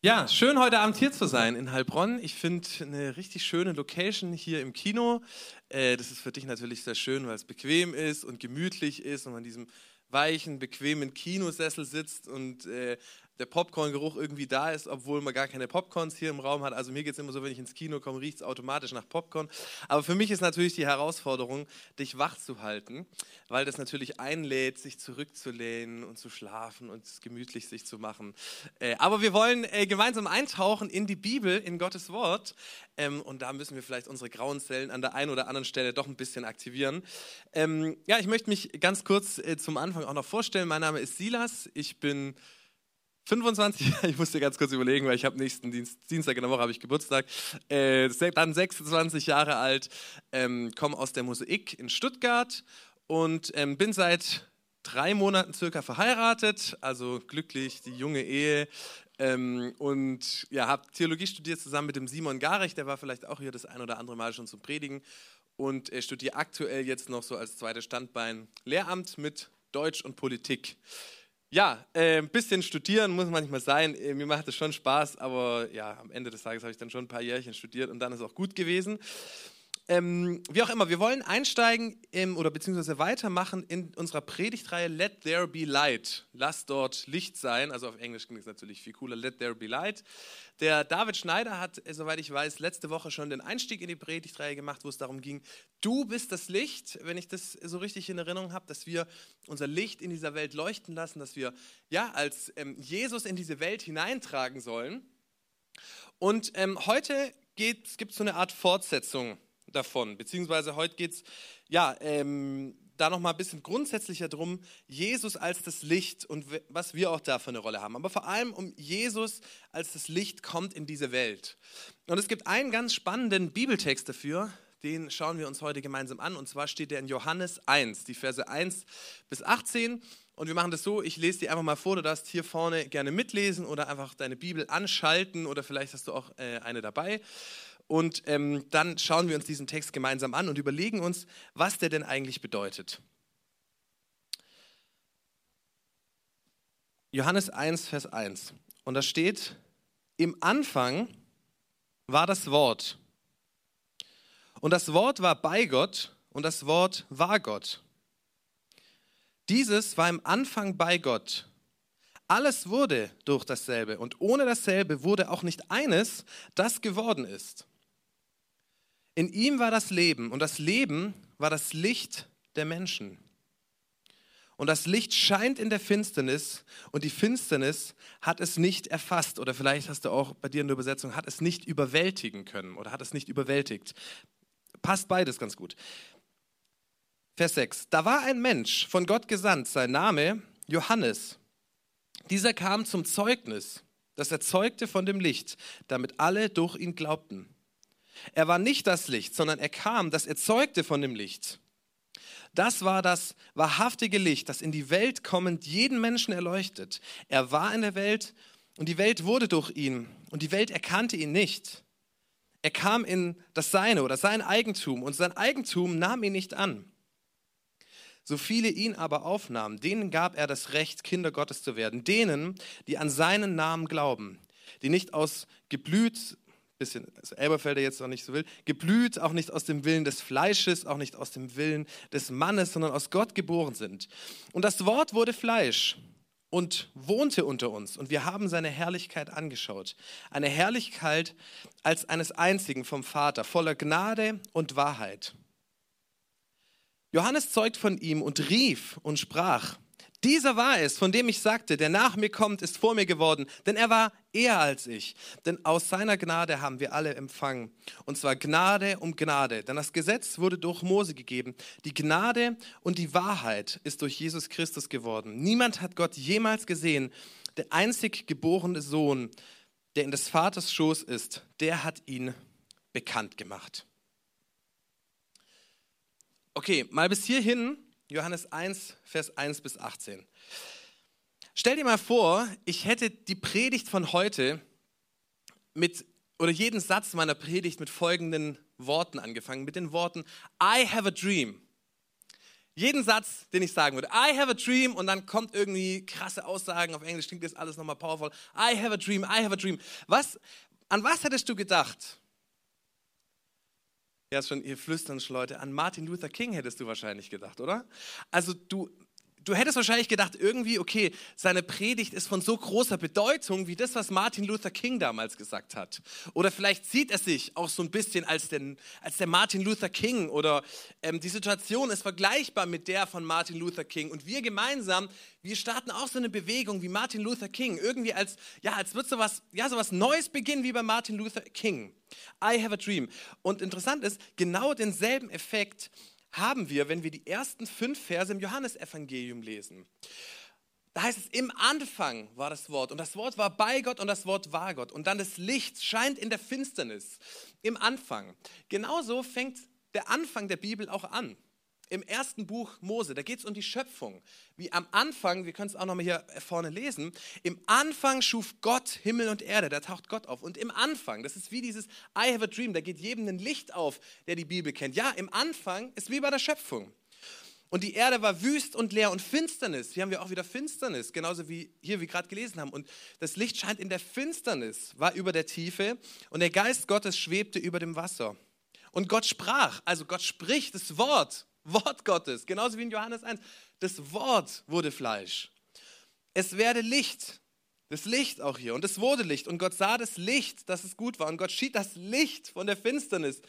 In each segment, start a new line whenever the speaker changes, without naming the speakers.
Ja, schön heute Abend hier zu sein in Heilbronn. Ich finde eine richtig schöne Location hier im Kino. Äh, das ist für dich natürlich sehr schön, weil es bequem ist und gemütlich ist und man in diesem weichen, bequemen Kinosessel sitzt und äh, der Popcorn-Geruch irgendwie da ist, obwohl man gar keine Popcorns hier im Raum hat. Also mir geht es immer so, wenn ich ins Kino komme, riecht es automatisch nach Popcorn. Aber für mich ist natürlich die Herausforderung, dich wach zu halten, weil das natürlich einlädt, sich zurückzulehnen und zu schlafen und es gemütlich sich zu machen. Äh, aber wir wollen äh, gemeinsam eintauchen in die Bibel, in Gottes Wort. Ähm, und da müssen wir vielleicht unsere grauen Zellen an der einen oder anderen Stelle doch ein bisschen aktivieren. Ähm, ja, ich möchte mich ganz kurz äh, zum Anfang auch noch vorstellen. Mein Name ist Silas. Ich bin 25, ich musste ganz kurz überlegen, weil ich habe nächsten Dienst, Dienstag in der Woche habe ich Geburtstag, äh, dann 26 Jahre alt, ähm, komme aus der Mosaik in Stuttgart und ähm, bin seit drei Monaten circa verheiratet, also glücklich, die junge Ehe. Ähm, und ja, habe Theologie studiert zusammen mit dem Simon Garich, der war vielleicht auch hier das ein oder andere Mal schon zum Predigen. Und äh, studiere aktuell jetzt noch so als zweites Standbein Lehramt mit Deutsch und Politik. Ja, äh, ein bisschen studieren muss manchmal sein. Äh, mir macht es schon Spaß, aber ja, am Ende des Tages habe ich dann schon ein paar Jährchen studiert und dann ist es auch gut gewesen. Ähm, wie auch immer, wir wollen einsteigen im, oder beziehungsweise weitermachen in unserer Predigtreihe Let There Be Light. Lass dort Licht sein. Also auf Englisch klingt es natürlich viel cooler. Let There Be Light. Der David Schneider hat, äh, soweit ich weiß, letzte Woche schon den Einstieg in die Predigtreihe gemacht, wo es darum ging, du bist das Licht, wenn ich das so richtig in Erinnerung habe, dass wir unser Licht in dieser Welt leuchten lassen, dass wir ja als ähm, Jesus in diese Welt hineintragen sollen. Und ähm, heute gibt es so eine Art Fortsetzung davon. Beziehungsweise heute geht es ja, ähm, da nochmal ein bisschen grundsätzlicher drum, Jesus als das Licht und was wir auch da für eine Rolle haben. Aber vor allem um Jesus als das Licht kommt in diese Welt. Und es gibt einen ganz spannenden Bibeltext dafür, den schauen wir uns heute gemeinsam an. Und zwar steht der in Johannes 1, die Verse 1 bis 18. Und wir machen das so, ich lese dir einfach mal vor, du darfst hier vorne gerne mitlesen oder einfach deine Bibel anschalten oder vielleicht hast du auch äh, eine dabei. Und ähm, dann schauen wir uns diesen Text gemeinsam an und überlegen uns, was der denn eigentlich bedeutet. Johannes 1, Vers 1. Und da steht, im Anfang war das Wort. Und das Wort war bei Gott und das Wort war Gott. Dieses war im Anfang bei Gott. Alles wurde durch dasselbe und ohne dasselbe wurde auch nicht eines, das geworden ist. In ihm war das Leben und das Leben war das Licht der Menschen. Und das Licht scheint in der Finsternis und die Finsternis hat es nicht erfasst. Oder vielleicht hast du auch bei dir in der Übersetzung, hat es nicht überwältigen können oder hat es nicht überwältigt. Passt beides ganz gut. Vers 6. Da war ein Mensch von Gott gesandt, sein Name Johannes. Dieser kam zum Zeugnis, das er zeugte von dem Licht, damit alle durch ihn glaubten. Er war nicht das Licht, sondern er kam, das erzeugte von dem Licht. Das war das wahrhaftige Licht, das in die Welt kommend jeden Menschen erleuchtet. Er war in der Welt und die Welt wurde durch ihn und die Welt erkannte ihn nicht. Er kam in das Seine oder sein Eigentum und sein Eigentum nahm ihn nicht an. So viele ihn aber aufnahmen, denen gab er das Recht, Kinder Gottes zu werden, denen, die an seinen Namen glauben, die nicht aus Geblüt bisschen also Elberfelder jetzt noch nicht so will, geblüht auch nicht aus dem Willen des Fleisches, auch nicht aus dem Willen des Mannes, sondern aus Gott geboren sind. Und das Wort wurde Fleisch und wohnte unter uns und wir haben seine Herrlichkeit angeschaut. Eine Herrlichkeit als eines einzigen vom Vater, voller Gnade und Wahrheit. Johannes zeugt von ihm und rief und sprach, dieser war es, von dem ich sagte, der nach mir kommt, ist vor mir geworden, denn er war eher als ich. Denn aus seiner Gnade haben wir alle empfangen. Und zwar Gnade um Gnade. Denn das Gesetz wurde durch Mose gegeben. Die Gnade und die Wahrheit ist durch Jesus Christus geworden. Niemand hat Gott jemals gesehen. Der einzig geborene Sohn, der in des Vaters Schoß ist, der hat ihn bekannt gemacht. Okay, mal bis hierhin Johannes 1, Vers 1 bis 18. Stell dir mal vor, ich hätte die Predigt von heute mit, oder jeden Satz meiner Predigt mit folgenden Worten angefangen, mit den Worten, I have a dream. jeden Satz, den ich sagen würde. I have a dream und dann kommt irgendwie krasse Aussagen. Auf Englisch klingt das alles nochmal powerful. I have a dream, I have a dream. Was, an was hättest du gedacht? Ja, schon, ihr flüstern schon Leute. An Martin Luther King hättest du wahrscheinlich gedacht, oder? Also du, du hättest wahrscheinlich gedacht, irgendwie, okay, seine Predigt ist von so großer Bedeutung wie das, was Martin Luther King damals gesagt hat. Oder vielleicht sieht er sich auch so ein bisschen als, den, als der Martin Luther King oder ähm, die Situation ist vergleichbar mit der von Martin Luther King. Und wir gemeinsam, wir starten auch so eine Bewegung wie Martin Luther King. Irgendwie als, ja, als wird sowas, ja, sowas Neues beginnen wie bei Martin Luther King. I have a dream. Und interessant ist, genau denselben Effekt haben wir, wenn wir die ersten fünf Verse im Johannesevangelium lesen. Da heißt es, im Anfang war das Wort und das Wort war bei Gott und das Wort war Gott. Und dann das Licht scheint in der Finsternis. Im Anfang. Genauso fängt der Anfang der Bibel auch an im ersten Buch Mose, da geht es um die Schöpfung. Wie am Anfang, wir können es auch nochmal hier vorne lesen, im Anfang schuf Gott Himmel und Erde, da taucht Gott auf. Und im Anfang, das ist wie dieses I have a dream, da geht jedem ein Licht auf, der die Bibel kennt. Ja, im Anfang ist wie bei der Schöpfung. Und die Erde war wüst und leer und Finsternis. Hier haben wir auch wieder Finsternis, genauso wie hier wir gerade gelesen haben. Und das Licht scheint in der Finsternis, war über der Tiefe und der Geist Gottes schwebte über dem Wasser. Und Gott sprach, also Gott spricht das Wort Wort Gottes, genauso wie in Johannes 1. Das Wort wurde Fleisch. Es werde Licht. Das Licht auch hier. Und es wurde Licht. Und Gott sah das Licht, dass es gut war. Und Gott schied das Licht von der Finsternis.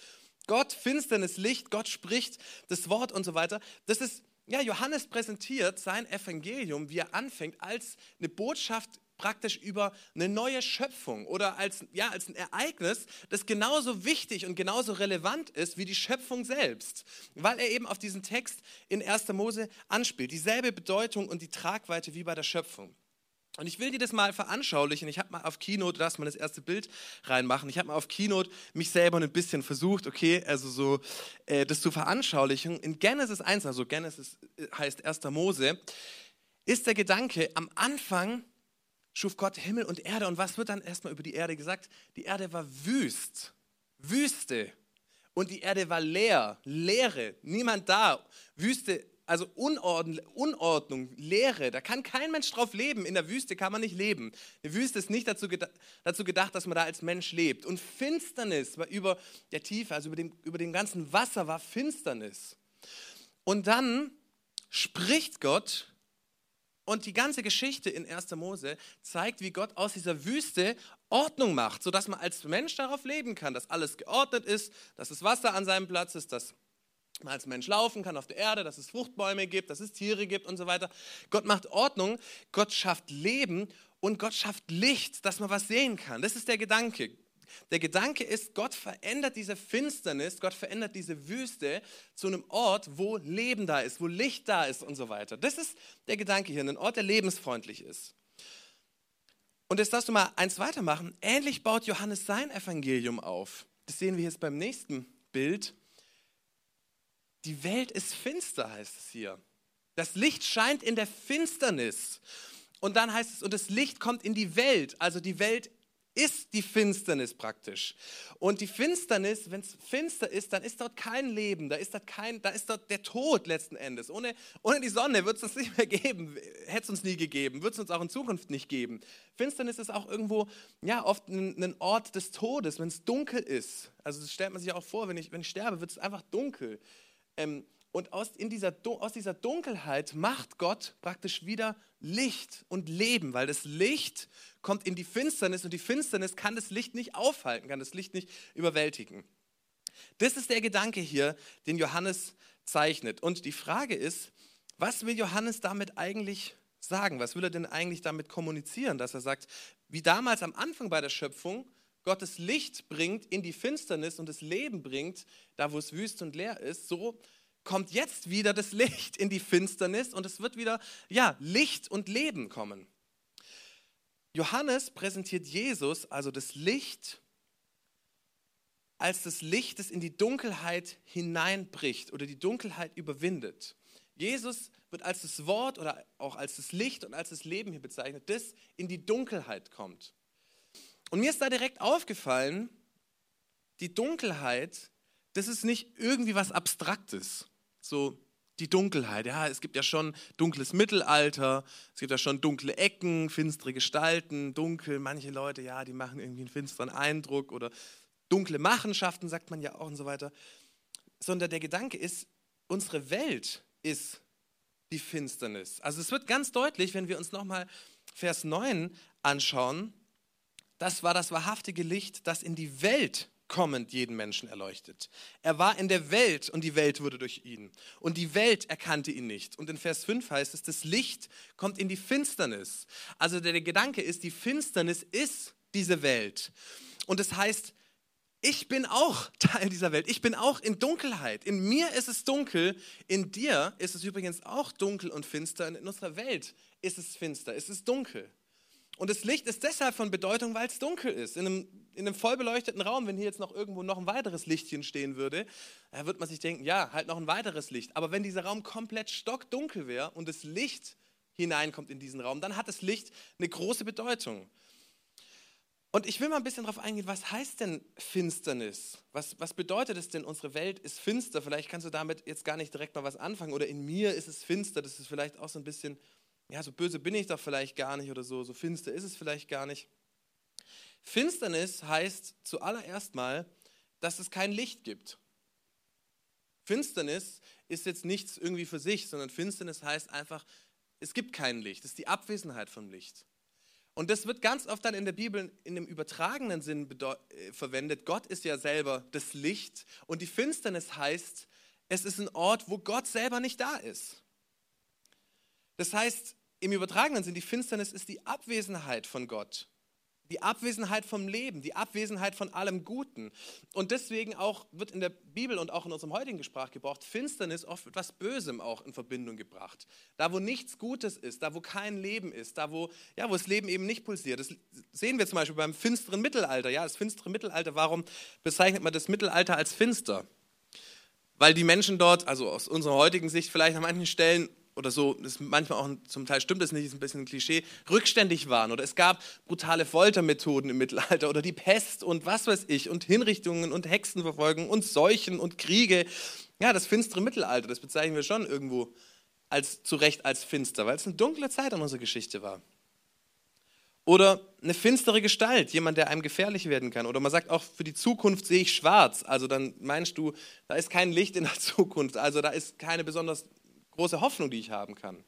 Gott, Finsternis, Licht, Gott spricht das Wort und so weiter. Das ist, ja, Johannes präsentiert sein Evangelium, wie er anfängt, als eine Botschaft praktisch über eine neue Schöpfung oder als, ja, als ein Ereignis, das genauso wichtig und genauso relevant ist wie die Schöpfung selbst, weil er eben auf diesen Text in 1. Mose anspielt. Dieselbe Bedeutung und die Tragweite wie bei der Schöpfung. Und ich will dir das mal veranschaulichen. Ich habe mal auf Keynote, lass mal das erste Bild reinmachen. Ich habe mal auf Keynote mich selber ein bisschen versucht, okay, also so äh, das zu veranschaulichen. In Genesis 1, also Genesis äh, heißt 1. Mose, ist der Gedanke, am Anfang schuf Gott Himmel und Erde. Und was wird dann erstmal über die Erde gesagt? Die Erde war wüst, Wüste. Und die Erde war leer, Leere, niemand da. Wüste, also Unordnung, Unordnung, Leere. Da kann kein Mensch drauf leben. In der Wüste kann man nicht leben. Eine Wüste ist nicht dazu, gedacht, dazu gedacht, dass man da als Mensch lebt. Und Finsternis war über der Tiefe, also über dem, über dem ganzen Wasser war Finsternis. Und dann spricht Gott und die ganze Geschichte in 1. Mose zeigt, wie Gott aus dieser Wüste Ordnung macht, sodass man als Mensch darauf leben kann, dass alles geordnet ist, dass das Wasser an seinem Platz ist, dass man als Mensch laufen kann auf der Erde, dass es Fruchtbäume gibt, dass es Tiere gibt und so weiter. Gott macht Ordnung, Gott schafft Leben und Gott schafft Licht, dass man was sehen kann. Das ist der Gedanke. Der Gedanke ist, Gott verändert diese Finsternis, Gott verändert diese Wüste zu einem Ort, wo Leben da ist, wo Licht da ist und so weiter. Das ist der Gedanke hier, ein Ort, der lebensfreundlich ist. Und jetzt darfst du mal eins weitermachen. Ähnlich baut Johannes sein Evangelium auf. Das sehen wir jetzt beim nächsten Bild. Die Welt ist finster, heißt es hier. Das Licht scheint in der Finsternis. Und dann heißt es, und das Licht kommt in die Welt. Also die Welt ist die Finsternis praktisch. Und die Finsternis, wenn es finster ist, dann ist dort kein Leben, da ist dort, kein, da ist dort der Tod letzten Endes. Ohne, ohne die Sonne wird es uns nicht mehr geben, hätte es uns nie gegeben, wird es uns auch in Zukunft nicht geben. Finsternis ist auch irgendwo, ja, oft ein, ein Ort des Todes, wenn es dunkel ist. Also das stellt man sich auch vor, wenn ich, wenn ich sterbe, wird es einfach dunkel. Ähm, und aus, in dieser, aus dieser Dunkelheit macht Gott praktisch wieder Licht und Leben, weil das Licht kommt in die Finsternis und die Finsternis kann das Licht nicht aufhalten, kann das Licht nicht überwältigen. Das ist der Gedanke hier, den Johannes zeichnet. Und die Frage ist, was will Johannes damit eigentlich sagen? Was will er denn eigentlich damit kommunizieren, dass er sagt, wie damals am Anfang bei der Schöpfung, Gottes Licht bringt in die Finsternis und das Leben bringt, da wo es wüst und leer ist, so kommt jetzt wieder das Licht in die Finsternis und es wird wieder, ja, Licht und Leben kommen. Johannes präsentiert Jesus, also das Licht, als das Licht, das in die Dunkelheit hineinbricht oder die Dunkelheit überwindet. Jesus wird als das Wort oder auch als das Licht und als das Leben hier bezeichnet, das in die Dunkelheit kommt. Und mir ist da direkt aufgefallen, die Dunkelheit, das ist nicht irgendwie was Abstraktes. So, die Dunkelheit. Ja, es gibt ja schon dunkles Mittelalter, es gibt ja schon dunkle Ecken, finstere Gestalten, dunkel. Manche Leute, ja, die machen irgendwie einen finsteren Eindruck oder dunkle Machenschaften, sagt man ja auch und so weiter. Sondern der Gedanke ist, unsere Welt ist die Finsternis. Also es wird ganz deutlich, wenn wir uns nochmal Vers 9 anschauen, das war das wahrhaftige Licht, das in die Welt kommend jeden Menschen erleuchtet. Er war in der Welt und die Welt wurde durch ihn. Und die Welt erkannte ihn nicht. Und in Vers 5 heißt es, das Licht kommt in die Finsternis. Also der, der Gedanke ist, die Finsternis ist diese Welt. Und es das heißt, ich bin auch Teil dieser Welt. Ich bin auch in Dunkelheit. In mir ist es dunkel. In dir ist es übrigens auch dunkel und finster. Und in unserer Welt ist es finster. Es ist dunkel. Und das Licht ist deshalb von Bedeutung, weil es dunkel ist. In einem, in einem voll beleuchteten Raum, wenn hier jetzt noch irgendwo noch ein weiteres Lichtchen stehen würde, da wird man sich denken, ja, halt noch ein weiteres Licht. Aber wenn dieser Raum komplett stockdunkel wäre und das Licht hineinkommt in diesen Raum, dann hat das Licht eine große Bedeutung. Und ich will mal ein bisschen darauf eingehen, was heißt denn Finsternis? Was, was bedeutet es denn, unsere Welt ist finster? Vielleicht kannst du damit jetzt gar nicht direkt mal was anfangen. Oder in mir ist es finster. Das ist vielleicht auch so ein bisschen, ja, so böse bin ich doch vielleicht gar nicht oder so, so finster ist es vielleicht gar nicht. Finsternis heißt zuallererst mal, dass es kein Licht gibt. Finsternis ist jetzt nichts irgendwie für sich, sondern Finsternis heißt einfach, es gibt kein Licht. Es ist die Abwesenheit von Licht. Und das wird ganz oft dann in der Bibel in dem übertragenen Sinn äh, verwendet. Gott ist ja selber das Licht und die Finsternis heißt, es ist ein Ort, wo Gott selber nicht da ist. Das heißt, im übertragenen Sinn, die Finsternis ist die Abwesenheit von Gott die Abwesenheit vom Leben, die Abwesenheit von allem Guten. Und deswegen auch wird in der Bibel und auch in unserem heutigen Sprachgebrauch Finsternis oft mit etwas Bösem auch in Verbindung gebracht. Da, wo nichts Gutes ist, da, wo kein Leben ist, da, wo, ja, wo das Leben eben nicht pulsiert. Das sehen wir zum Beispiel beim finsteren Mittelalter. Ja, das finstere Mittelalter, warum bezeichnet man das Mittelalter als finster? Weil die Menschen dort, also aus unserer heutigen Sicht vielleicht an manchen Stellen oder so, das manchmal auch zum Teil stimmt das nicht, ist ein bisschen ein Klischee, rückständig waren oder es gab brutale Foltermethoden im Mittelalter oder die Pest und was weiß ich und Hinrichtungen und Hexenverfolgung und Seuchen und Kriege. Ja, das finstere Mittelalter, das bezeichnen wir schon irgendwo als zu Recht als finster, weil es eine dunkle Zeit in unserer Geschichte war. Oder eine finstere Gestalt, jemand, der einem gefährlich werden kann. Oder man sagt auch, für die Zukunft sehe ich schwarz. Also dann meinst du, da ist kein Licht in der Zukunft. Also da ist keine besonders große Hoffnung, die ich haben kann.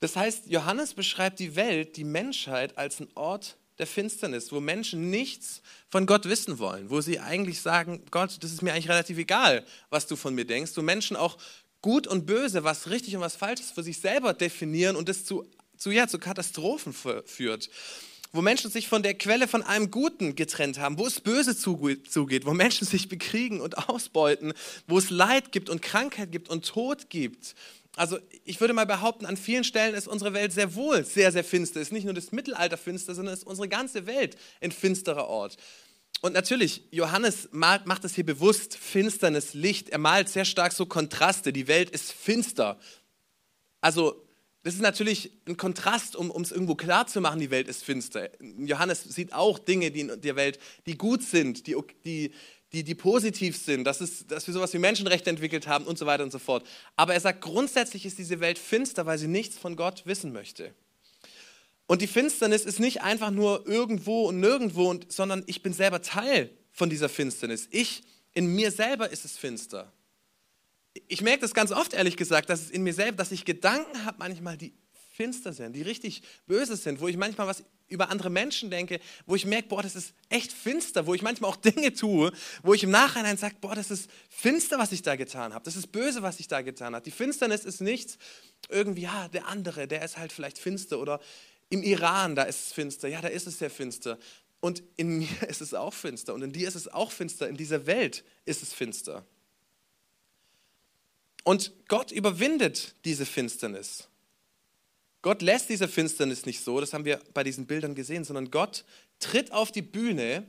Das heißt, Johannes beschreibt die Welt, die Menschheit als einen Ort der Finsternis, wo Menschen nichts von Gott wissen wollen, wo sie eigentlich sagen, Gott, das ist mir eigentlich relativ egal, was du von mir denkst, wo Menschen auch gut und böse, was richtig und was falsch ist, für sich selber definieren und das zu, zu, ja, zu Katastrophen führt wo Menschen sich von der Quelle von allem Guten getrennt haben, wo es böse zugeht, wo Menschen sich bekriegen und ausbeuten, wo es Leid gibt und Krankheit gibt und Tod gibt. Also ich würde mal behaupten, an vielen Stellen ist unsere Welt sehr wohl sehr, sehr finster. Es ist nicht nur das Mittelalter finster, sondern es ist unsere ganze Welt ein finsterer Ort. Und natürlich, Johannes macht es hier bewusst, Finsternis, Licht. Er malt sehr stark so Kontraste. Die Welt ist finster. Also das ist natürlich ein Kontrast, um es irgendwo klar zu machen, die Welt ist finster. Johannes sieht auch Dinge die in der Welt, die gut sind, die, die, die, die positiv sind, dass, es, dass wir sowas wie Menschenrechte entwickelt haben und so weiter und so fort. Aber er sagt, grundsätzlich ist diese Welt finster, weil sie nichts von Gott wissen möchte. Und die Finsternis ist nicht einfach nur irgendwo und nirgendwo, und, sondern ich bin selber Teil von dieser Finsternis. Ich, in mir selber ist es finster ich merke das ganz oft, ehrlich gesagt, dass es in mir selbst, dass ich Gedanken habe manchmal, die finster sind, die richtig böse sind, wo ich manchmal was über andere Menschen denke, wo ich merke, boah, das ist echt finster, wo ich manchmal auch Dinge tue, wo ich im Nachhinein sage, boah, das ist finster, was ich da getan habe, das ist böse, was ich da getan habe. Die Finsternis ist nichts irgendwie, ja, der andere, der ist halt vielleicht finster oder im Iran, da ist es finster, ja, da ist es sehr finster. Und in mir ist es auch finster und in dir ist es auch finster, in dieser Welt ist es finster. Und Gott überwindet diese Finsternis. Gott lässt diese Finsternis nicht so, das haben wir bei diesen Bildern gesehen, sondern Gott tritt auf die Bühne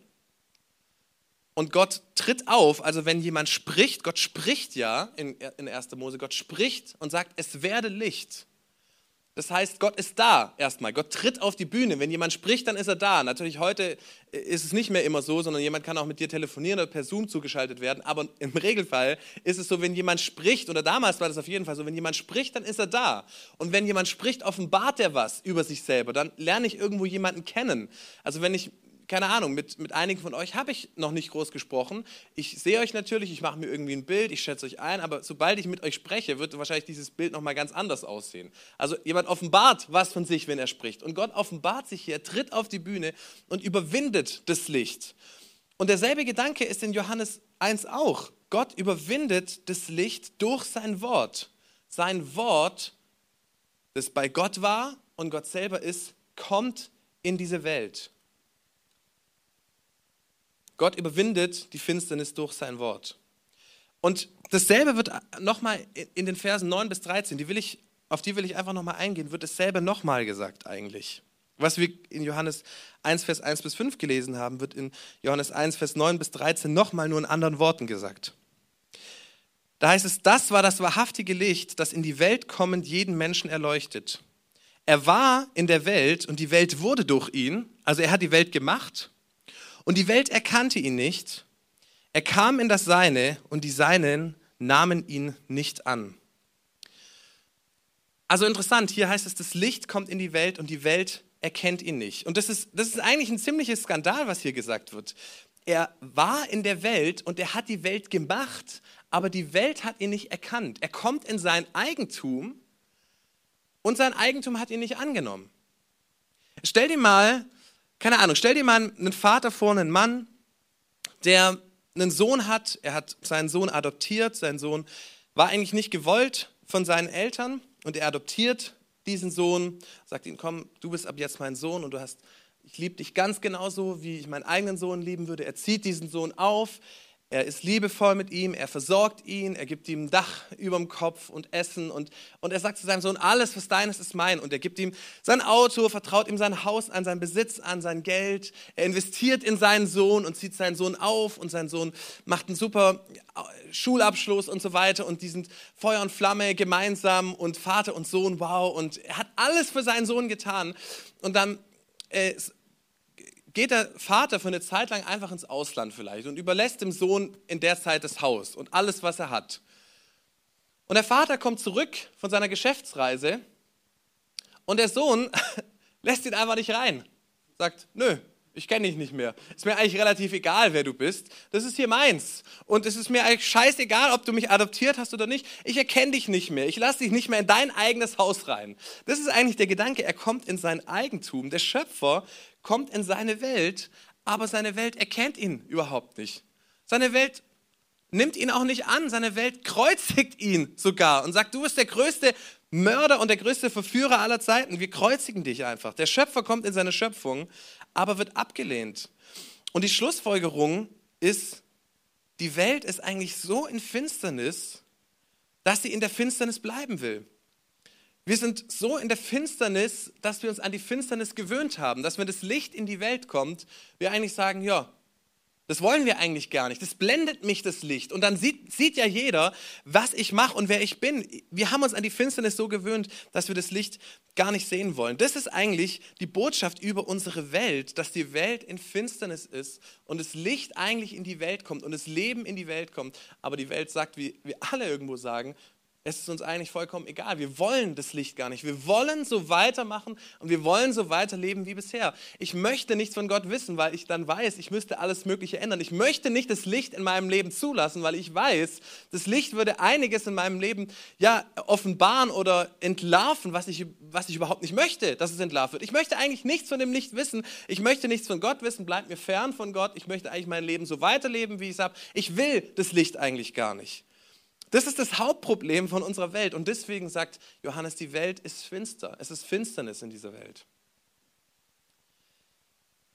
und Gott tritt auf, also wenn jemand spricht, Gott spricht ja in, in 1. Mose, Gott spricht und sagt, es werde Licht. Das heißt, Gott ist da erstmal. Gott tritt auf die Bühne. Wenn jemand spricht, dann ist er da. Natürlich heute ist es nicht mehr immer so, sondern jemand kann auch mit dir telefonieren oder per Zoom zugeschaltet werden. Aber im Regelfall ist es so, wenn jemand spricht, oder damals war das auf jeden Fall so, wenn jemand spricht, dann ist er da. Und wenn jemand spricht, offenbart er was über sich selber. Dann lerne ich irgendwo jemanden kennen. Also wenn ich keine Ahnung, mit, mit einigen von euch habe ich noch nicht groß gesprochen. Ich sehe euch natürlich, ich mache mir irgendwie ein Bild, ich schätze euch ein, aber sobald ich mit euch spreche, wird wahrscheinlich dieses Bild nochmal ganz anders aussehen. Also jemand offenbart was von sich, wenn er spricht. Und Gott offenbart sich hier, tritt auf die Bühne und überwindet das Licht. Und derselbe Gedanke ist in Johannes 1 auch. Gott überwindet das Licht durch sein Wort. Sein Wort, das bei Gott war und Gott selber ist, kommt in diese Welt. Gott überwindet die Finsternis durch sein Wort. Und dasselbe wird nochmal in den Versen 9 bis 13, die will ich, auf die will ich einfach nochmal eingehen, wird dasselbe nochmal gesagt eigentlich. Was wir in Johannes 1, Vers 1 bis 5 gelesen haben, wird in Johannes 1, Vers 9 bis 13 nochmal nur in anderen Worten gesagt. Da heißt es, das war das wahrhaftige Licht, das in die Welt kommend jeden Menschen erleuchtet. Er war in der Welt und die Welt wurde durch ihn, also er hat die Welt gemacht und die Welt erkannte ihn nicht. Er kam in das Seine und die Seinen nahmen ihn nicht an. Also interessant, hier heißt es, das Licht kommt in die Welt und die Welt erkennt ihn nicht. Und das ist, das ist eigentlich ein ziemliches Skandal, was hier gesagt wird. Er war in der Welt und er hat die Welt gemacht, aber die Welt hat ihn nicht erkannt. Er kommt in sein Eigentum und sein Eigentum hat ihn nicht angenommen. Stell dir mal keine Ahnung, stell dir mal einen Vater vor, einen Mann, der einen Sohn hat, er hat seinen Sohn adoptiert, sein Sohn war eigentlich nicht gewollt von seinen Eltern und er adoptiert diesen Sohn, sagt ihm, komm, du bist ab jetzt mein Sohn und du hast, ich liebe dich ganz genauso, wie ich meinen eigenen Sohn lieben würde. Er zieht diesen Sohn auf, er ist liebevoll mit ihm, er versorgt ihn, er gibt ihm ein Dach über dem Kopf und Essen und, und er sagt zu seinem Sohn, alles, was deines ist mein. Und er gibt ihm sein Auto, vertraut ihm sein Haus an, sein Besitz an, sein Geld. Er investiert in seinen Sohn und zieht seinen Sohn auf und sein Sohn macht einen super Schulabschluss und so weiter und die sind Feuer und Flamme gemeinsam und Vater und Sohn, wow. Und er hat alles für seinen Sohn getan. Und dann äh, geht der Vater für eine Zeit lang einfach ins Ausland vielleicht und überlässt dem Sohn in der Zeit das Haus und alles, was er hat. Und der Vater kommt zurück von seiner Geschäftsreise und der Sohn lässt ihn einfach nicht rein. Sagt, nö, ich kenne dich nicht mehr. Ist mir eigentlich relativ egal, wer du bist. Das ist hier meins. Und es ist mir eigentlich scheißegal, ob du mich adoptiert hast oder nicht. Ich erkenne dich nicht mehr. Ich lasse dich nicht mehr in dein eigenes Haus rein. Das ist eigentlich der Gedanke. Er kommt in sein Eigentum. Der Schöpfer kommt in seine Welt, aber seine Welt erkennt ihn überhaupt nicht. Seine Welt nimmt ihn auch nicht an. Seine Welt kreuzigt ihn sogar und sagt, du bist der größte Mörder und der größte Verführer aller Zeiten. Wir kreuzigen dich einfach. Der Schöpfer kommt in seine Schöpfung, aber wird abgelehnt. Und die Schlussfolgerung ist, die Welt ist eigentlich so in Finsternis, dass sie in der Finsternis bleiben will. Wir sind so in der Finsternis, dass wir uns an die Finsternis gewöhnt haben, dass wenn das Licht in die Welt kommt, wir eigentlich sagen, ja, das wollen wir eigentlich gar nicht. Das blendet mich das Licht. Und dann sieht, sieht ja jeder, was ich mache und wer ich bin. Wir haben uns an die Finsternis so gewöhnt, dass wir das Licht gar nicht sehen wollen. Das ist eigentlich die Botschaft über unsere Welt, dass die Welt in Finsternis ist und das Licht eigentlich in die Welt kommt und das Leben in die Welt kommt. Aber die Welt sagt, wie wir alle irgendwo sagen, es ist uns eigentlich vollkommen egal. Wir wollen das Licht gar nicht. Wir wollen so weitermachen und wir wollen so weiterleben wie bisher. Ich möchte nichts von Gott wissen, weil ich dann weiß, ich müsste alles Mögliche ändern. Ich möchte nicht das Licht in meinem Leben zulassen, weil ich weiß, das Licht würde einiges in meinem Leben ja offenbaren oder entlarven, was ich, was ich überhaupt nicht möchte, dass es entlarvt wird. Ich möchte eigentlich nichts von dem Licht wissen. Ich möchte nichts von Gott wissen. Bleibt mir fern von Gott. Ich möchte eigentlich mein Leben so weiterleben, wie ich es habe. Ich will das Licht eigentlich gar nicht. Das ist das Hauptproblem von unserer Welt. Und deswegen sagt Johannes, die Welt ist finster. Es ist Finsternis in dieser Welt.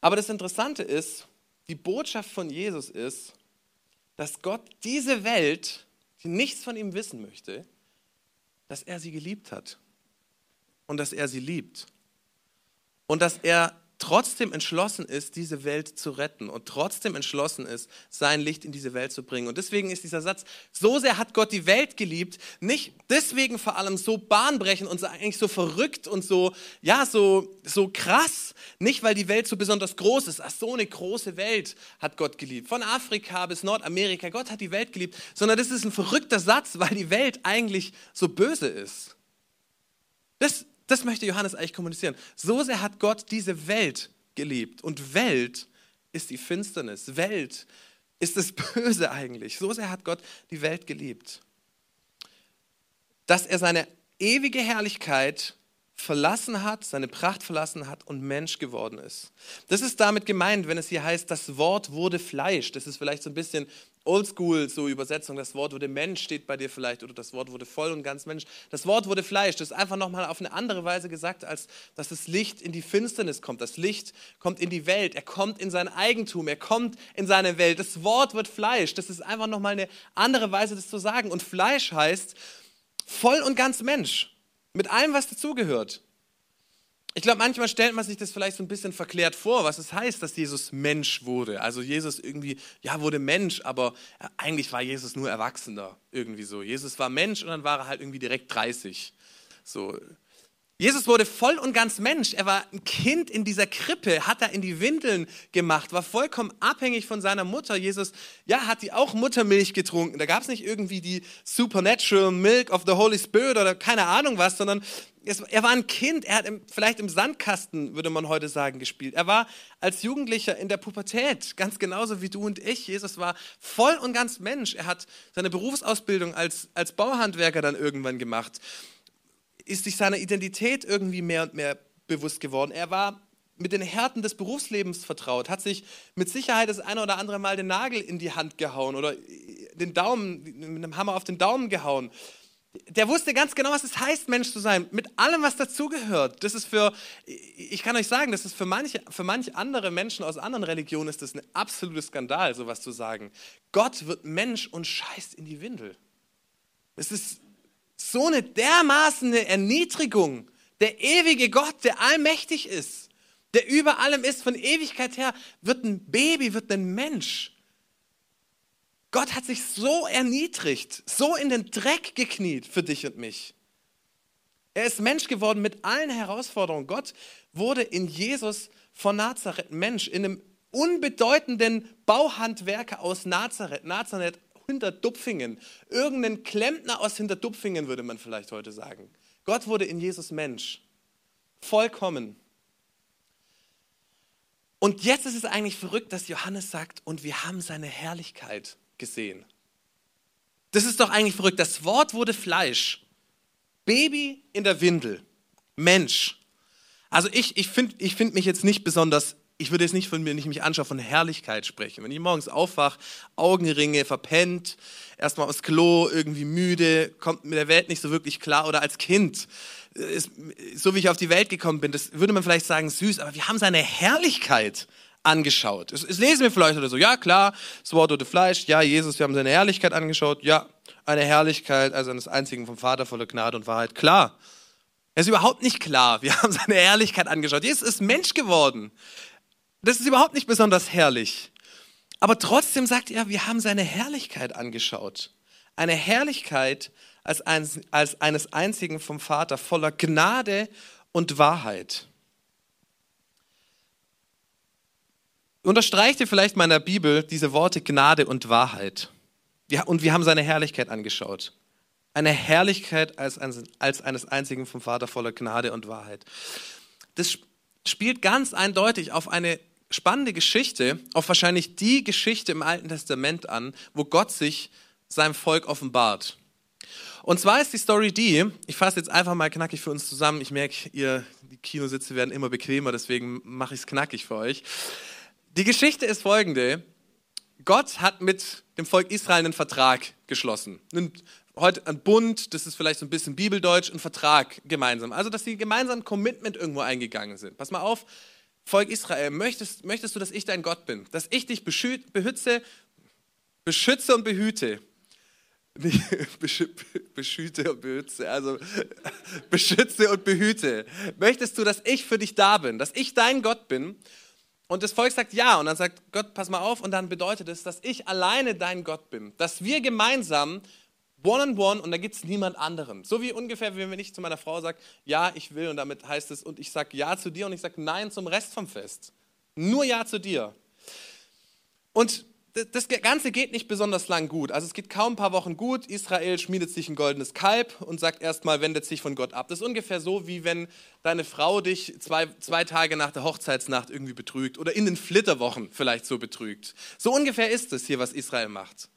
Aber das Interessante ist, die Botschaft von Jesus ist, dass Gott diese Welt, die nichts von ihm wissen möchte, dass er sie geliebt hat und dass er sie liebt und dass er trotzdem entschlossen ist, diese Welt zu retten und trotzdem entschlossen ist, sein Licht in diese Welt zu bringen. Und deswegen ist dieser Satz, so sehr hat Gott die Welt geliebt, nicht deswegen vor allem so bahnbrechend und eigentlich so verrückt und so, ja, so, so krass, nicht weil die Welt so besonders groß ist, ach, so eine große Welt hat Gott geliebt, von Afrika bis Nordamerika, Gott hat die Welt geliebt, sondern das ist ein verrückter Satz, weil die Welt eigentlich so böse ist. Das, das möchte Johannes eigentlich kommunizieren. So sehr hat Gott diese Welt geliebt. Und Welt ist die Finsternis. Welt ist das Böse eigentlich. So sehr hat Gott die Welt geliebt. Dass er seine ewige Herrlichkeit verlassen hat, seine Pracht verlassen hat und Mensch geworden ist. Das ist damit gemeint, wenn es hier heißt, das Wort wurde Fleisch. Das ist vielleicht so ein bisschen oldschool, so Übersetzung. Das Wort wurde Mensch steht bei dir vielleicht oder das Wort wurde voll und ganz Mensch. Das Wort wurde Fleisch. Das ist einfach nochmal auf eine andere Weise gesagt, als dass das Licht in die Finsternis kommt. Das Licht kommt in die Welt. Er kommt in sein Eigentum. Er kommt in seine Welt. Das Wort wird Fleisch. Das ist einfach nochmal eine andere Weise, das zu sagen. Und Fleisch heißt voll und ganz Mensch. Mit allem, was dazugehört. Ich glaube, manchmal stellt man sich das vielleicht so ein bisschen verklärt vor, was es heißt, dass Jesus Mensch wurde. Also Jesus irgendwie, ja, wurde Mensch, aber eigentlich war Jesus nur Erwachsener, irgendwie so. Jesus war Mensch und dann war er halt irgendwie direkt 30. So, Jesus wurde voll und ganz Mensch. Er war ein Kind in dieser Krippe, hat er in die Windeln gemacht, war vollkommen abhängig von seiner Mutter. Jesus, ja, hat die auch Muttermilch getrunken. Da gab es nicht irgendwie die Supernatural Milk of the Holy Spirit oder keine Ahnung was, sondern er war ein Kind. Er hat im, vielleicht im Sandkasten, würde man heute sagen, gespielt. Er war als Jugendlicher in der Pubertät, ganz genauso wie du und ich. Jesus war voll und ganz Mensch. Er hat seine Berufsausbildung als, als Bauhandwerker dann irgendwann gemacht ist sich seiner Identität irgendwie mehr und mehr bewusst geworden. Er war mit den Härten des Berufslebens vertraut, hat sich mit Sicherheit das eine oder andere Mal den Nagel in die Hand gehauen oder den Daumen, mit einem Hammer auf den Daumen gehauen. Der wusste ganz genau, was es heißt, Mensch zu sein, mit allem, was dazugehört. Das ist für, ich kann euch sagen, das ist für manche, für manche andere Menschen aus anderen Religionen ist das ein absoluter Skandal, sowas zu sagen. Gott wird Mensch und scheißt in die Windel. Es ist so eine dermaßen Erniedrigung. Der ewige Gott, der allmächtig ist, der über allem ist, von Ewigkeit her, wird ein Baby, wird ein Mensch. Gott hat sich so erniedrigt, so in den Dreck gekniet für dich und mich. Er ist Mensch geworden mit allen Herausforderungen. Gott wurde in Jesus von Nazareth Mensch, in einem unbedeutenden Bauhandwerker aus Nazareth. Nazareth Hinterdupfingen. Irgendein Klempner aus Hinterdupfingen würde man vielleicht heute sagen. Gott wurde in Jesus Mensch. Vollkommen. Und jetzt ist es eigentlich verrückt, dass Johannes sagt, und wir haben seine Herrlichkeit gesehen. Das ist doch eigentlich verrückt. Das Wort wurde Fleisch. Baby in der Windel. Mensch. Also ich, ich finde ich find mich jetzt nicht besonders ich würde jetzt nicht von mir, nicht mich anschauen, von Herrlichkeit sprechen. Wenn ich morgens aufwache, Augenringe, verpennt, erstmal aufs Klo, irgendwie müde, kommt mit der Welt nicht so wirklich klar oder als Kind, ist, so wie ich auf die Welt gekommen bin, das würde man vielleicht sagen süß, aber wir haben seine Herrlichkeit angeschaut. Es, es lesen wir vielleicht oder so, ja klar, das Wort oder Fleisch, ja Jesus, wir haben seine Herrlichkeit angeschaut, ja, eine Herrlichkeit, also eines einzigen vom Vater voller Gnade und Wahrheit, klar. Es ist überhaupt nicht klar. Wir haben seine Herrlichkeit angeschaut. Jesus ist Mensch geworden. Das ist überhaupt nicht besonders herrlich. Aber trotzdem sagt er, wir haben seine Herrlichkeit angeschaut. Eine Herrlichkeit als, ein, als eines einzigen vom Vater, voller Gnade und Wahrheit. Unterstreicht ihr vielleicht mal in der Bibel diese Worte Gnade und Wahrheit. Ja, und wir haben seine Herrlichkeit angeschaut. Eine Herrlichkeit als, als eines einzigen vom Vater voller Gnade und Wahrheit. Das spielt ganz eindeutig auf eine spannende Geschichte, auf wahrscheinlich die Geschichte im Alten Testament an, wo Gott sich seinem Volk offenbart. Und zwar ist die Story die, ich fasse jetzt einfach mal knackig für uns zusammen. Ich merke, ihr, die Kinositze werden immer bequemer, deswegen mache ich es knackig für euch. Die Geschichte ist folgende. Gott hat mit dem Volk Israel einen Vertrag geschlossen. Heute ein Bund, das ist vielleicht so ein bisschen Bibeldeutsch, ein Vertrag gemeinsam. Also, dass sie gemeinsam ein Commitment irgendwo eingegangen sind. Pass mal auf, Volk Israel, möchtest, möchtest du, dass ich dein Gott bin? Dass ich dich behütze, beschütze und behüte? beschüte und behüte, also beschütze und behüte. Möchtest du, dass ich für dich da bin, dass ich dein Gott bin? Und das Volk sagt ja. Und dann sagt Gott, pass mal auf. Und dann bedeutet es, dass ich alleine dein Gott bin. Dass wir gemeinsam one on one und da gibt es niemand anderen. So wie ungefähr, wenn ich zu meiner Frau sage, ja, ich will und damit heißt es, und ich sage ja zu dir und ich sage nein zum Rest vom Fest. Nur ja zu dir. Und das Ganze geht nicht besonders lang gut. Also es geht kaum ein paar Wochen gut. Israel schmiedet sich ein goldenes Kalb und sagt erstmal, wendet sich von Gott ab. Das ist ungefähr so, wie wenn deine Frau dich zwei, zwei Tage nach der Hochzeitsnacht irgendwie betrügt oder in den Flitterwochen vielleicht so betrügt. So ungefähr ist es hier, was Israel macht.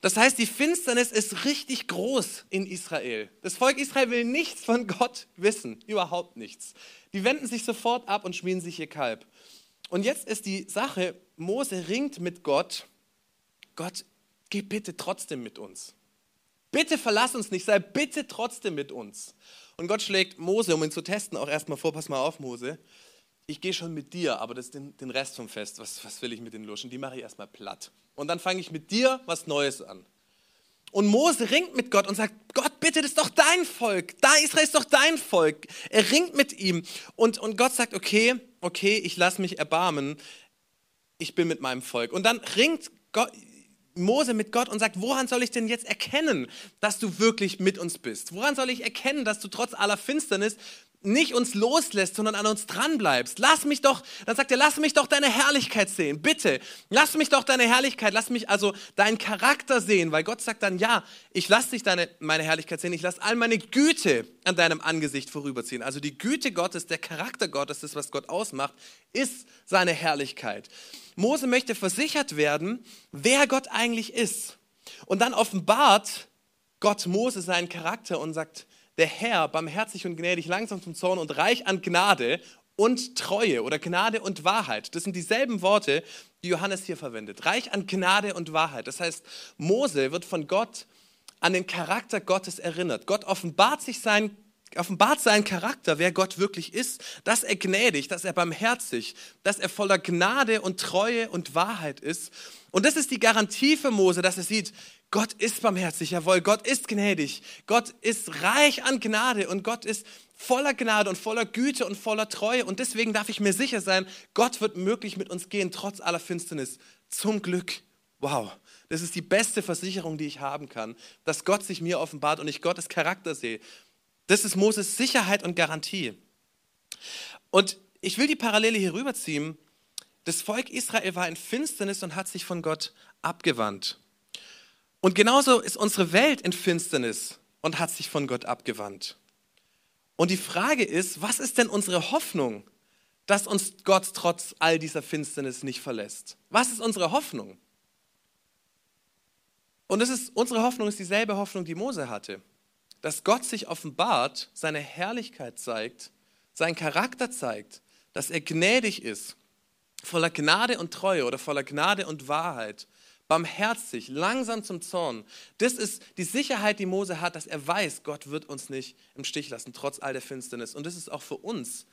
Das heißt, die Finsternis ist richtig groß in Israel. Das Volk Israel will nichts von Gott wissen, überhaupt nichts. Die wenden sich sofort ab und schmieden sich ihr Kalb. Und jetzt ist die Sache, Mose ringt mit Gott, Gott, geh bitte trotzdem mit uns. Bitte verlass uns nicht, sei bitte trotzdem mit uns. Und Gott schlägt Mose, um ihn zu testen, auch erstmal vor, pass mal auf, Mose. Ich gehe schon mit dir, aber das den, den Rest vom Fest, was, was will ich mit den Luschen? Die mache ich erstmal platt. Und dann fange ich mit dir was Neues an. Und Mose ringt mit Gott und sagt, Gott, bitte, das ist doch dein Volk. Da Israel ist doch dein Volk. Er ringt mit ihm. Und, und Gott sagt, okay, okay, ich lasse mich erbarmen. Ich bin mit meinem Volk. Und dann ringt Gott, Mose mit Gott und sagt, woran soll ich denn jetzt erkennen, dass du wirklich mit uns bist? Woran soll ich erkennen, dass du trotz aller Finsternis nicht uns loslässt, sondern an uns dranbleibst. Lass mich doch, dann sagt er, lass mich doch deine Herrlichkeit sehen. Bitte, lass mich doch deine Herrlichkeit, lass mich also deinen Charakter sehen, weil Gott sagt dann, ja, ich lass dich deine, meine Herrlichkeit sehen, ich lass all meine Güte an deinem Angesicht vorüberziehen. Also die Güte Gottes, der Charakter Gottes, das, was Gott ausmacht, ist seine Herrlichkeit. Mose möchte versichert werden, wer Gott eigentlich ist. Und dann offenbart Gott Mose seinen Charakter und sagt, der Herr, barmherzig und gnädig, langsam zum Zorn und reich an Gnade und Treue oder Gnade und Wahrheit. Das sind dieselben Worte, die Johannes hier verwendet. Reich an Gnade und Wahrheit. Das heißt, Mose wird von Gott an den Charakter Gottes erinnert. Gott offenbart sich sein offenbart seinen Charakter, wer Gott wirklich ist, dass er gnädig, dass er barmherzig, dass er voller Gnade und Treue und Wahrheit ist. Und das ist die Garantie für Mose, dass er sieht, Gott ist barmherzig, jawohl, Gott ist gnädig, Gott ist reich an Gnade und Gott ist voller Gnade und voller Güte und voller Treue. Und deswegen darf ich mir sicher sein, Gott wird möglich mit uns gehen, trotz aller Finsternis. Zum Glück. Wow, das ist die beste Versicherung, die ich haben kann, dass Gott sich mir offenbart und ich Gottes Charakter sehe. Das ist Moses Sicherheit und Garantie. Und ich will die Parallele hier rüberziehen. Das Volk Israel war in Finsternis und hat sich von Gott abgewandt. Und genauso ist unsere Welt in Finsternis und hat sich von Gott abgewandt. Und die Frage ist, was ist denn unsere Hoffnung, dass uns Gott trotz all dieser Finsternis nicht verlässt? Was ist unsere Hoffnung? Und es ist, unsere Hoffnung ist dieselbe Hoffnung, die Mose hatte. Dass Gott sich offenbart, seine Herrlichkeit zeigt, seinen Charakter zeigt, dass er gnädig ist, voller Gnade und Treue oder voller Gnade und Wahrheit barmherzig, langsam zum Zorn. Das ist die Sicherheit, die Mose hat, dass er weiß, Gott wird uns nicht im Stich lassen, trotz all der Finsternis. Und das ist auch für uns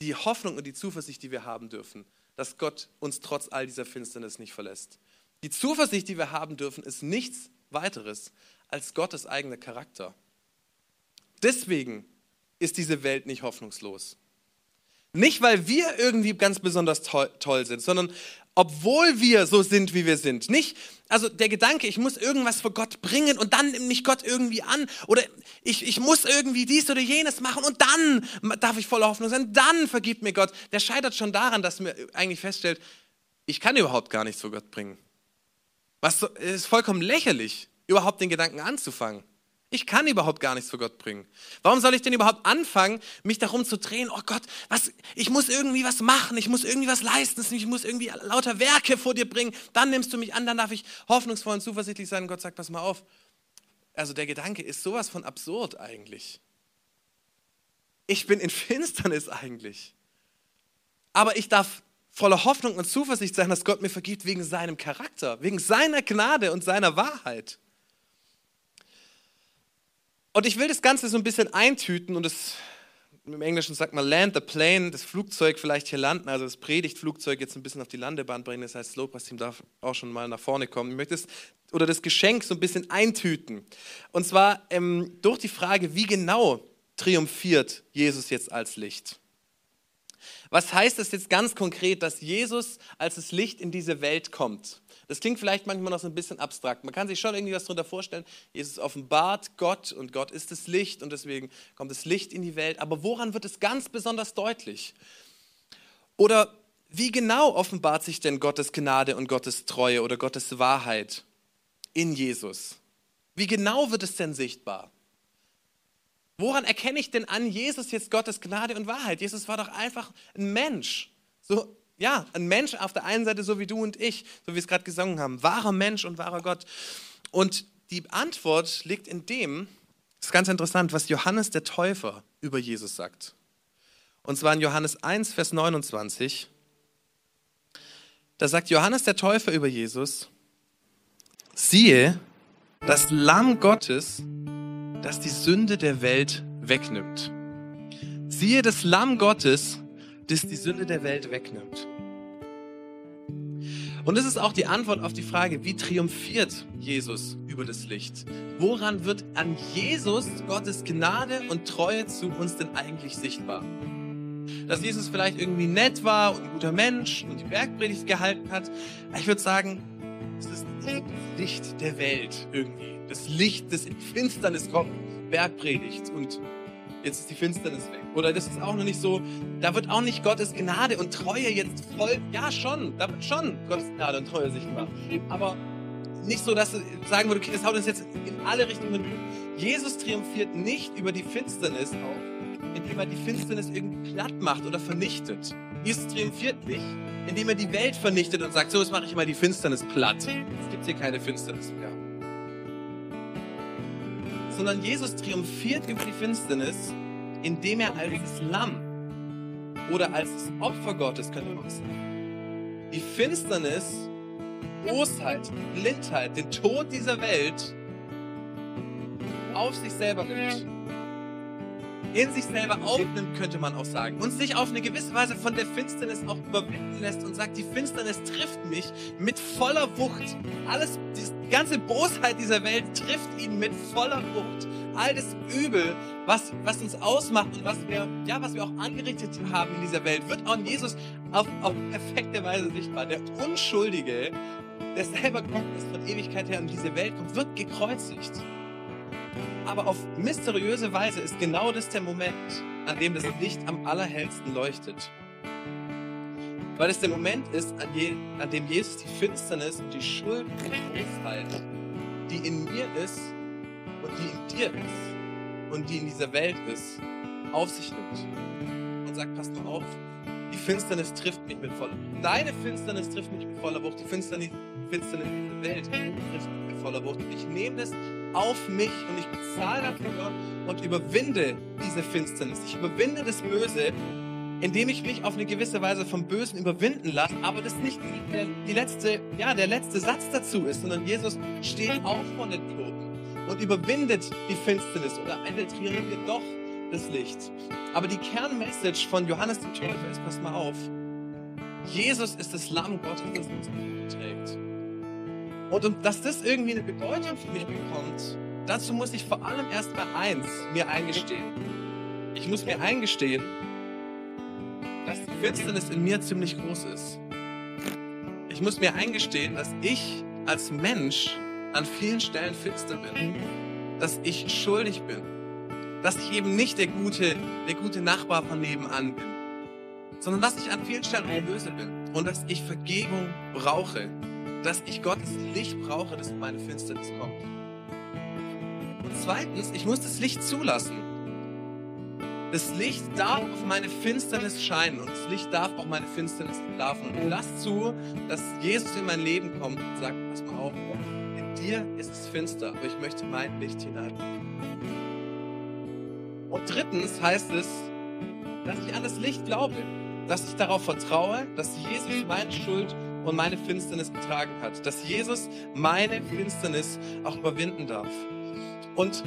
die Hoffnung und die Zuversicht, die wir haben dürfen, dass Gott uns trotz all dieser Finsternis nicht verlässt. Die Zuversicht, die wir haben dürfen, ist nichts weiteres als Gottes eigener Charakter. Deswegen ist diese Welt nicht hoffnungslos. Nicht, weil wir irgendwie ganz besonders toll, sind, sondern obwohl wir so sind, wie wir sind. Nicht, also der Gedanke, ich muss irgendwas vor Gott bringen und dann nimmt mich Gott irgendwie an oder ich, ich muss irgendwie dies oder jenes machen und dann darf ich voller Hoffnung sein, dann vergibt mir Gott. Der scheitert schon daran, dass man eigentlich feststellt, ich kann überhaupt gar nichts vor Gott bringen. Was ist vollkommen lächerlich, überhaupt den Gedanken anzufangen. Ich kann überhaupt gar nichts für Gott bringen. Warum soll ich denn überhaupt anfangen, mich darum zu drehen, oh Gott, was, ich muss irgendwie was machen, ich muss irgendwie was leisten, ich muss irgendwie lauter Werke vor dir bringen, dann nimmst du mich an, dann darf ich hoffnungsvoll und zuversichtlich sein. Und Gott sagt, pass mal auf. Also der Gedanke ist sowas von absurd eigentlich. Ich bin in Finsternis eigentlich. Aber ich darf voller Hoffnung und Zuversicht sein, dass Gott mir vergibt wegen seinem Charakter, wegen seiner Gnade und seiner Wahrheit. Und ich will das Ganze so ein bisschen eintüten und es im Englischen sagt man land the plane, das Flugzeug vielleicht hier landen, also das Predigtflugzeug jetzt ein bisschen auf die Landebahn bringen. Das heißt, das Lobpreisteam darf auch schon mal nach vorne kommen. Ich möchte es, oder das Geschenk so ein bisschen eintüten. Und zwar ähm, durch die Frage, wie genau triumphiert Jesus jetzt als Licht? Was heißt das jetzt ganz konkret, dass Jesus als das Licht in diese Welt kommt? Das klingt vielleicht manchmal noch so ein bisschen abstrakt. Man kann sich schon irgendwie was darunter vorstellen. Jesus offenbart Gott und Gott ist das Licht und deswegen kommt das Licht in die Welt. Aber woran wird es ganz besonders deutlich? Oder wie genau offenbart sich denn Gottes Gnade und Gottes Treue oder Gottes Wahrheit in Jesus? Wie genau wird es denn sichtbar? Woran erkenne ich denn an Jesus jetzt Gottes Gnade und Wahrheit? Jesus war doch einfach ein Mensch. So ja, ein Mensch auf der einen Seite, so wie du und ich, so wie wir es gerade gesungen haben. Wahrer Mensch und wahrer Gott. Und die Antwort liegt in dem, das ist ganz interessant, was Johannes der Täufer über Jesus sagt. Und zwar in Johannes 1, Vers 29. Da sagt Johannes der Täufer über Jesus, siehe, das Lamm Gottes, das die Sünde der Welt wegnimmt. Siehe das Lamm Gottes, das die Sünde der Welt wegnimmt. Und das ist auch die Antwort auf die Frage, wie triumphiert Jesus über das Licht? Woran wird an Jesus Gottes Gnade und Treue zu uns denn eigentlich sichtbar? Dass Jesus vielleicht irgendwie nett war und ein guter Mensch und die Bergpredigt gehalten hat. Ich würde sagen, es ist das Licht der Welt irgendwie. Das Licht, das in Finsternis kommt. Bergpredigt und jetzt ist die Finsternis weg. Oder das ist auch noch nicht so, da wird auch nicht Gottes Gnade und Treue jetzt voll, ja schon, da wird schon Gottes Gnade und Treue sichtbar. Aber nicht so, dass du sagen würdest, okay, das haut uns jetzt in alle Richtungen. Jesus triumphiert nicht über die Finsternis auch, indem er die Finsternis irgendwie platt macht oder vernichtet. Jesus triumphiert nicht, indem er die Welt vernichtet und sagt, so, jetzt mache ich mal die Finsternis platt. Es gibt hier keine Finsternis mehr sondern Jesus triumphiert über die Finsternis, indem er als Lamm oder als das Opfer Gottes, könnte man sagen, die Finsternis, Bosheit, Blindheit, den Tod dieser Welt auf sich selber nimmt. In sich selber aufnimmt, könnte man auch sagen. Und sich auf eine gewisse Weise von der Finsternis auch überwinden lässt und sagt, die Finsternis trifft mich mit voller Wucht. Alles, die ganze Bosheit dieser Welt trifft ihn mit voller Wucht. All das Übel, was, was uns ausmacht und was wir, ja, was wir auch angerichtet haben in dieser Welt, wird auch in Jesus auf, auf perfekte Weise sichtbar. Der Unschuldige, der selber kommt, ist von Ewigkeit her in diese Welt kommt, wird gekreuzigt. Aber auf mysteriöse Weise ist genau das der Moment, an dem das Licht am allerhellsten leuchtet. Weil es der Moment ist, an, je, an dem Jesus die Finsternis und die Schuld und die in mir ist und die in dir ist und die in dieser Welt ist, auf sich nimmt und sagt, passt mal auf, die Finsternis trifft mich mit voller Wucht. Deine Finsternis trifft mich mit voller Wucht. Die Finsternis, Finsternis dieser Welt trifft mich mit voller Wucht. Und ich nehme das auf mich und ich bezahle dafür und überwinde diese Finsternis. Ich überwinde das Böse indem ich mich auf eine gewisse Weise vom Bösen überwinden lasse, aber das nicht der, die letzte, ja, der letzte Satz dazu ist, sondern Jesus steht auf von den Toten und überwindet die Finsternis oder triumphiert doch das Licht. Aber die Kernmessage von Johannes dem Täufer ist, pass mal auf, Jesus ist das Lamm Gottes, das uns trägt. Und um, dass das irgendwie eine Bedeutung für mich bekommt, dazu muss ich vor allem erst mal eins mir eingestehen. Ich muss mir eingestehen, dass die Finsternis in mir ziemlich groß ist. Ich muss mir eingestehen, dass ich als Mensch an vielen Stellen finster bin. Dass ich schuldig bin. Dass ich eben nicht der gute, der gute Nachbar von nebenan bin. Sondern dass ich an vielen Stellen böse bin. Und dass ich Vergebung brauche. Dass ich Gottes Licht brauche, das in meine Finsternis kommt. Und zweitens, ich muss das Licht zulassen. Das Licht darf auf meine Finsternis scheinen und das Licht darf auch meine Finsternis entlarven. Und lass zu, dass Jesus in mein Leben kommt und sagt, pass mal auf, in dir ist es finster, aber ich möchte mein Licht hineinbringen. Und drittens heißt es, dass ich an das Licht glaube, dass ich darauf vertraue, dass Jesus meine Schuld und meine Finsternis getragen hat, dass Jesus meine Finsternis auch überwinden darf. Und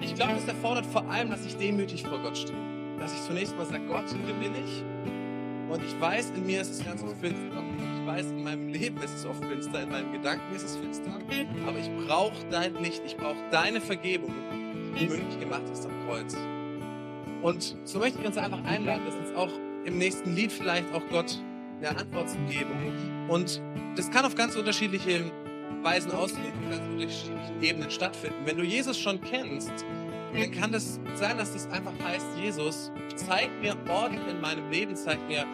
ich glaube, es erfordert vor allem, dass ich demütig vor Gott stehe. dass ich zunächst mal sage, Gott, hier bin ich. Und ich weiß, in mir ist es ganz oft finster. Ich weiß, in meinem Leben ist es oft finster, in meinen Gedanken ist es finster. Aber ich brauche dein Licht, ich brauche deine Vergebung, die mündig gemacht ist am Kreuz. Und so möchte ich uns einfach einladen, dass uns auch im nächsten Lied vielleicht auch Gott eine Antwort zu geben. Und das kann auf ganz unterschiedliche Weisen auf ganz unterschiedlichen Ebenen stattfinden. Wenn du Jesus schon kennst, dann kann das sein, dass das einfach heißt, Jesus, zeig mir Orte in meinem Leben, zeig mir,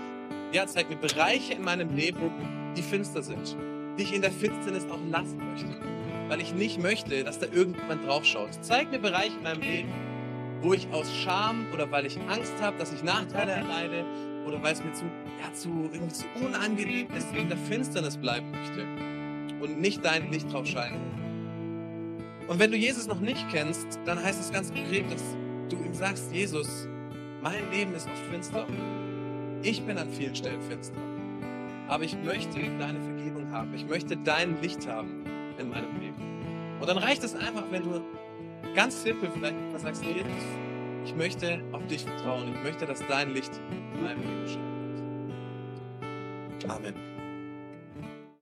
ja, zeig mir Bereiche in meinem Leben, die finster sind, die ich in der Finsternis auch lassen möchte, weil ich nicht möchte, dass da irgendjemand draufschaut. Zeig mir Bereiche in meinem Leben, wo ich aus Scham oder weil ich Angst habe, dass ich Nachteile erleide oder weil es mir zu, ja, zu, zu unangenehm ist, in der Finsternis bleiben möchte und nicht dein Licht drauf scheinen. Und wenn du Jesus noch nicht kennst, dann heißt es ganz konkret, dass du ihm sagst, Jesus, mein Leben ist oft finster. Ich bin an vielen Stellen finster. Aber ich möchte deine Vergebung haben. Ich möchte dein Licht haben in meinem Leben. Und dann reicht es einfach, wenn du ganz simpel vielleicht sagst, Jesus, ich möchte auf dich vertrauen. Ich möchte, dass dein Licht in meinem Leben scheint. Amen.